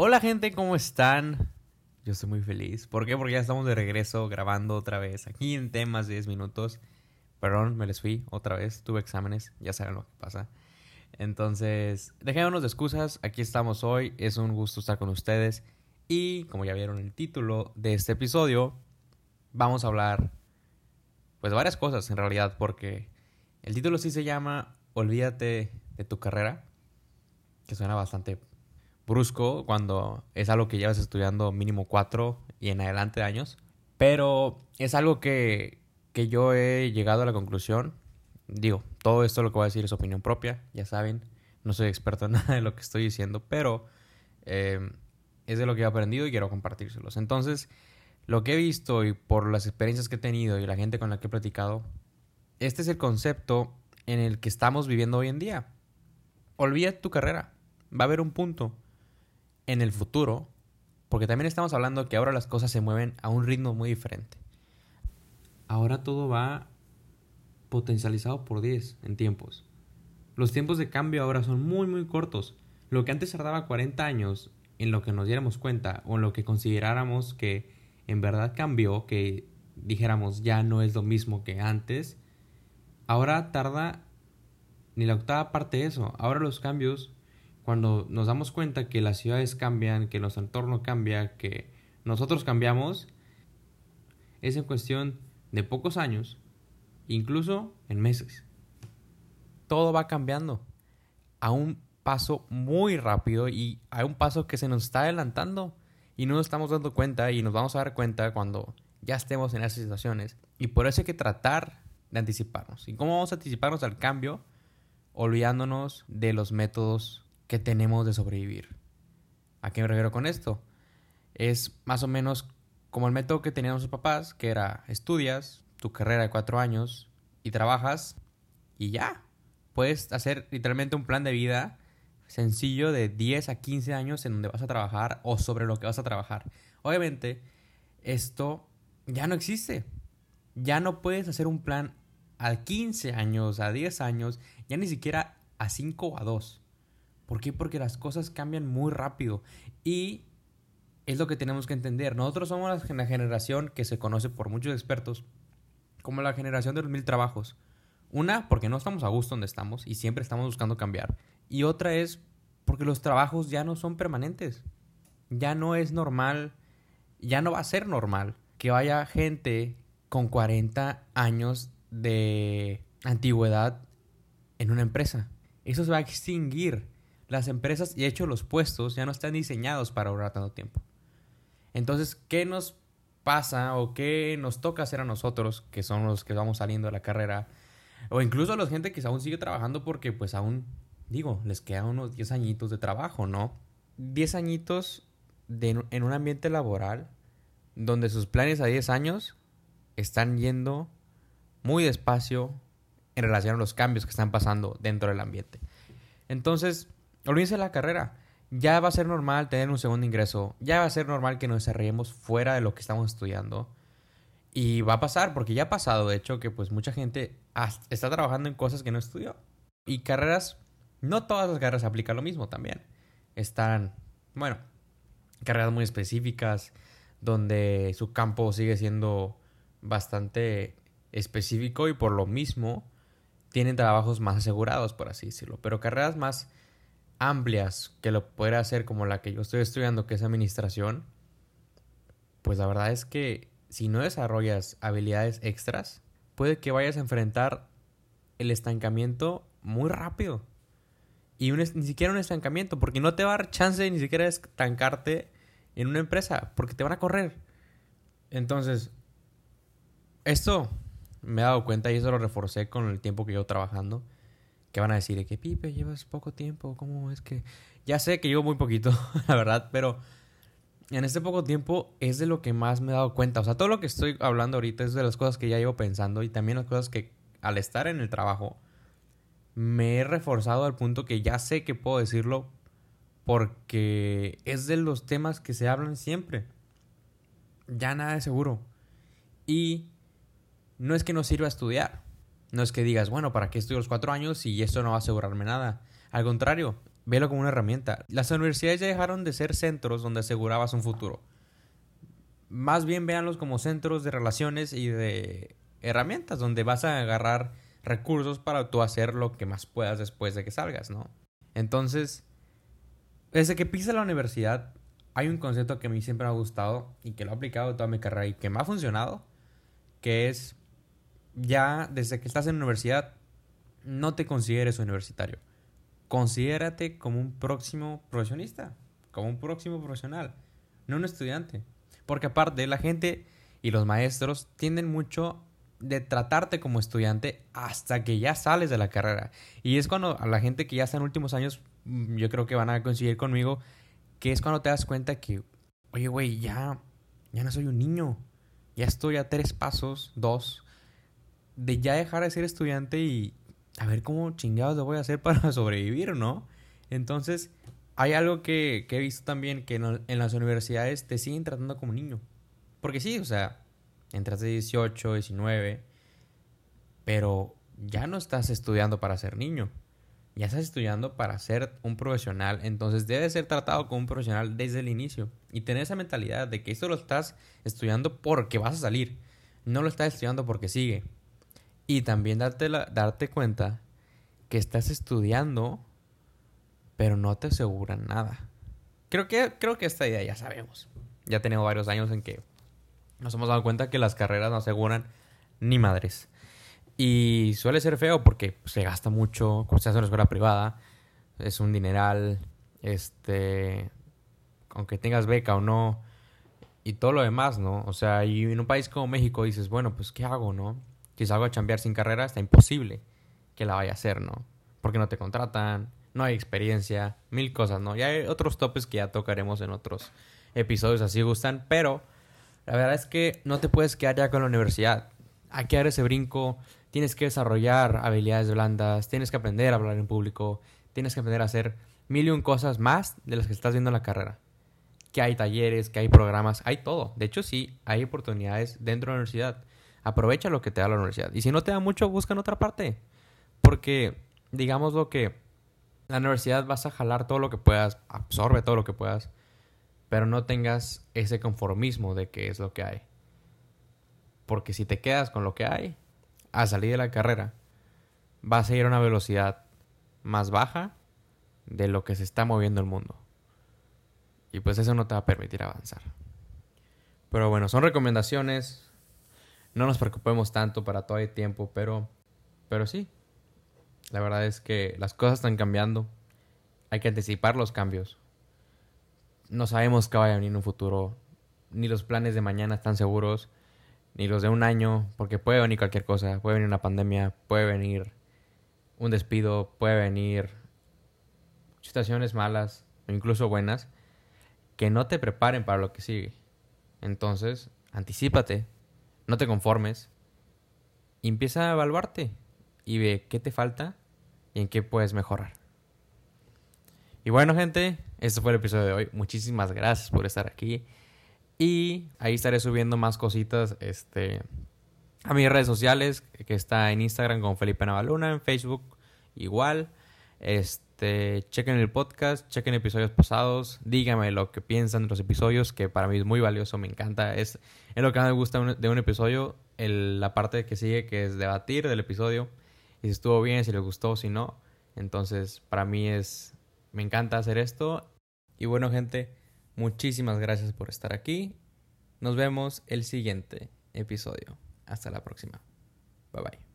Hola gente, ¿cómo están? Yo estoy muy feliz. ¿Por qué? Porque ya estamos de regreso grabando otra vez aquí en temas de 10 minutos. Perdón, me les fui otra vez. Tuve exámenes, ya saben lo que pasa. Entonces, dejémonos de excusas. Aquí estamos hoy. Es un gusto estar con ustedes. Y como ya vieron el título de este episodio, vamos a hablar pues varias cosas en realidad. Porque el título sí se llama Olvídate de tu carrera. Que suena bastante brusco cuando es algo que llevas estudiando mínimo cuatro y en adelante años. Pero es algo que, que yo he llegado a la conclusión. Digo, todo esto lo que voy a decir es opinión propia, ya saben. No soy experto en nada de lo que estoy diciendo, pero eh, es de lo que he aprendido y quiero compartírselos. Entonces, lo que he visto y por las experiencias que he tenido y la gente con la que he platicado, este es el concepto en el que estamos viviendo hoy en día. Olvida tu carrera. Va a haber un punto en el futuro, porque también estamos hablando que ahora las cosas se mueven a un ritmo muy diferente. Ahora todo va potencializado por 10 en tiempos. Los tiempos de cambio ahora son muy muy cortos. Lo que antes tardaba 40 años en lo que nos diéramos cuenta o en lo que consideráramos que en verdad cambió, que dijéramos ya no es lo mismo que antes, ahora tarda ni la octava parte de eso. Ahora los cambios cuando nos damos cuenta que las ciudades cambian, que nuestro entorno cambia, que nosotros cambiamos, es en cuestión de pocos años, incluso en meses. Todo va cambiando a un paso muy rápido y a un paso que se nos está adelantando y no nos estamos dando cuenta y nos vamos a dar cuenta cuando ya estemos en esas situaciones. Y por eso hay que tratar de anticiparnos. ¿Y cómo vamos a anticiparnos al cambio? Olvidándonos de los métodos que tenemos de sobrevivir. ¿A qué me refiero con esto? Es más o menos como el método que tenían sus papás, que era estudias tu carrera de cuatro años y trabajas y ya. Puedes hacer literalmente un plan de vida sencillo de 10 a 15 años en donde vas a trabajar o sobre lo que vas a trabajar. Obviamente, esto ya no existe. Ya no puedes hacer un plan a 15 años, a 10 años, ya ni siquiera a 5 o a 2. ¿Por qué? Porque las cosas cambian muy rápido y es lo que tenemos que entender. Nosotros somos la generación que se conoce por muchos expertos como la generación de los mil trabajos. Una, porque no estamos a gusto donde estamos y siempre estamos buscando cambiar. Y otra es porque los trabajos ya no son permanentes. Ya no es normal, ya no va a ser normal que vaya gente con 40 años de antigüedad en una empresa. Eso se va a extinguir las empresas y de hecho los puestos ya no están diseñados para ahorrar tanto tiempo. Entonces, ¿qué nos pasa o qué nos toca hacer a nosotros, que son los que vamos saliendo de la carrera, o incluso a la gente que aún sigue trabajando porque pues aún, digo, les quedan unos 10 añitos de trabajo, ¿no? 10 añitos de, en un ambiente laboral donde sus planes a 10 años están yendo muy despacio en relación a los cambios que están pasando dentro del ambiente. Entonces, Olvídense de la carrera. Ya va a ser normal tener un segundo ingreso. Ya va a ser normal que nos desarrollemos fuera de lo que estamos estudiando. Y va a pasar, porque ya ha pasado, de hecho, que pues mucha gente está trabajando en cosas que no estudió. Y carreras, no todas las carreras aplican lo mismo también. Están, bueno, carreras muy específicas, donde su campo sigue siendo bastante específico y por lo mismo tienen trabajos más asegurados, por así decirlo. Pero carreras más amplias que lo pueda hacer como la que yo estoy estudiando, que es administración, pues la verdad es que si no desarrollas habilidades extras, puede que vayas a enfrentar el estancamiento muy rápido. Y ni siquiera un estancamiento, porque no te va a dar chance ni siquiera estancarte en una empresa, porque te van a correr. Entonces, esto me he dado cuenta y eso lo reforcé con el tiempo que llevo trabajando van a decir que Pipe, llevas poco tiempo, ¿cómo es que...? Ya sé que llevo muy poquito, la verdad, pero en este poco tiempo es de lo que más me he dado cuenta. O sea, todo lo que estoy hablando ahorita es de las cosas que ya llevo pensando y también las cosas que al estar en el trabajo me he reforzado al punto que ya sé que puedo decirlo porque es de los temas que se hablan siempre. Ya nada es seguro. Y no es que no sirva estudiar. No es que digas, bueno, ¿para qué estudio los cuatro años y esto no va a asegurarme nada? Al contrario, velo como una herramienta. Las universidades ya dejaron de ser centros donde asegurabas un futuro. Más bien véanlos como centros de relaciones y de herramientas donde vas a agarrar recursos para tú hacer lo que más puedas después de que salgas, ¿no? Entonces, desde que pisa la universidad, hay un concepto que a mí siempre me ha gustado y que lo he aplicado toda mi carrera y que me ha funcionado, que es ya desde que estás en la universidad, no te consideres universitario. Considérate como un próximo profesionista, como un próximo profesional, no un estudiante. Porque aparte, la gente y los maestros tienden mucho de tratarte como estudiante hasta que ya sales de la carrera. Y es cuando a la gente que ya está en últimos años, mm, yo creo que van a coincidir conmigo, que es cuando te das cuenta que, oye, güey, ya, ya no soy un niño. Ya estoy a tres pasos, dos, de ya dejar de ser estudiante y a ver cómo chingados lo voy a hacer para sobrevivir, ¿no? Entonces, hay algo que, que he visto también, que en, las universidades te siguen tratando como niño. Porque sí, o sea, entras de 18, 19, pero ya no estás estudiando para ser niño, ya estás estudiando para ser un profesional, entonces debes ser tratado como un profesional desde el inicio y tener esa mentalidad de que esto lo estás estudiando porque vas a salir, no lo estás estudiando porque sigue. Y también darte, darte cuenta que estás estudiando, pero no te aseguran nada. Creo que, creo que esta idea ya sabemos. Ya tenemos varios años en que nos hemos dado cuenta que las carreras no aseguran ni madres. Y suele ser feo porque se gasta mucho cuando se hace una escuela privada. Es un dineral. Este. Aunque tengas beca o no. Y todo lo demás, ¿no? O sea, y en un país como México dices, bueno, pues ¿qué hago, no? Si salgo a chambear sin carrera, está imposible que la vaya a hacer, ¿no? Porque no te contratan, no hay experiencia, mil cosas, ¿no? Y hay otros topes que ya tocaremos en otros episodios, así gustan, pero la verdad es que no te puedes quedar ya con la universidad. Hay que dar ese brinco, tienes que desarrollar habilidades blandas, tienes que aprender a hablar en público, tienes que aprender a hacer mil y un cosas más de las que estás viendo en la carrera. Que hay talleres, que hay programas, hay todo. De hecho, sí, hay oportunidades dentro de la universidad. Aprovecha lo que te da la universidad. Y si no te da mucho, busca en otra parte. Porque, digamos lo que la universidad vas a jalar todo lo que puedas, absorbe todo lo que puedas pero no tengas ese conformismo de que es lo que hay. Porque si te quedas con lo que hay, a salir de la carrera, vas a ir a una velocidad más baja de lo que se está moviendo el mundo. Y pues eso no te va a permitir avanzar. Pero bueno, son recomendaciones. No nos preocupemos tanto para todo el tiempo, pero, pero sí. La verdad es que las cosas están cambiando. Hay que anticipar los cambios no sabemos qué vaya a venir en un futuro. Ni los planes de mañana están seguros, ni los de un año, porque puede venir cualquier cosa. Puede venir una pandemia, puede venir un despido, puede venir situaciones malas o incluso buenas que no te preparen para lo que sigue. Entonces, anticipate, no te conformes empieza a evaluarte y ve qué te falta y en qué puedes mejorar. Y bueno, gente, este fue el episodio de hoy. Muchísimas gracias por estar aquí. Y ahí estaré subiendo más cositas este, a mis redes sociales, que está en Instagram con Felipe Navaluna, en Facebook igual. Este, chequen el podcast, chequen episodios pasados, díganme lo que piensan de los episodios, que para mí es muy valioso, me encanta. Es, es lo que más me gusta de un episodio, la parte que sigue, que es debatir del episodio, y si estuvo bien, si les gustó, si no. Entonces, para mí es me encanta hacer esto. Y bueno, gente, muchísimas gracias por estar aquí. Nos vemos el siguiente episodio. Hasta la próxima. Bye bye.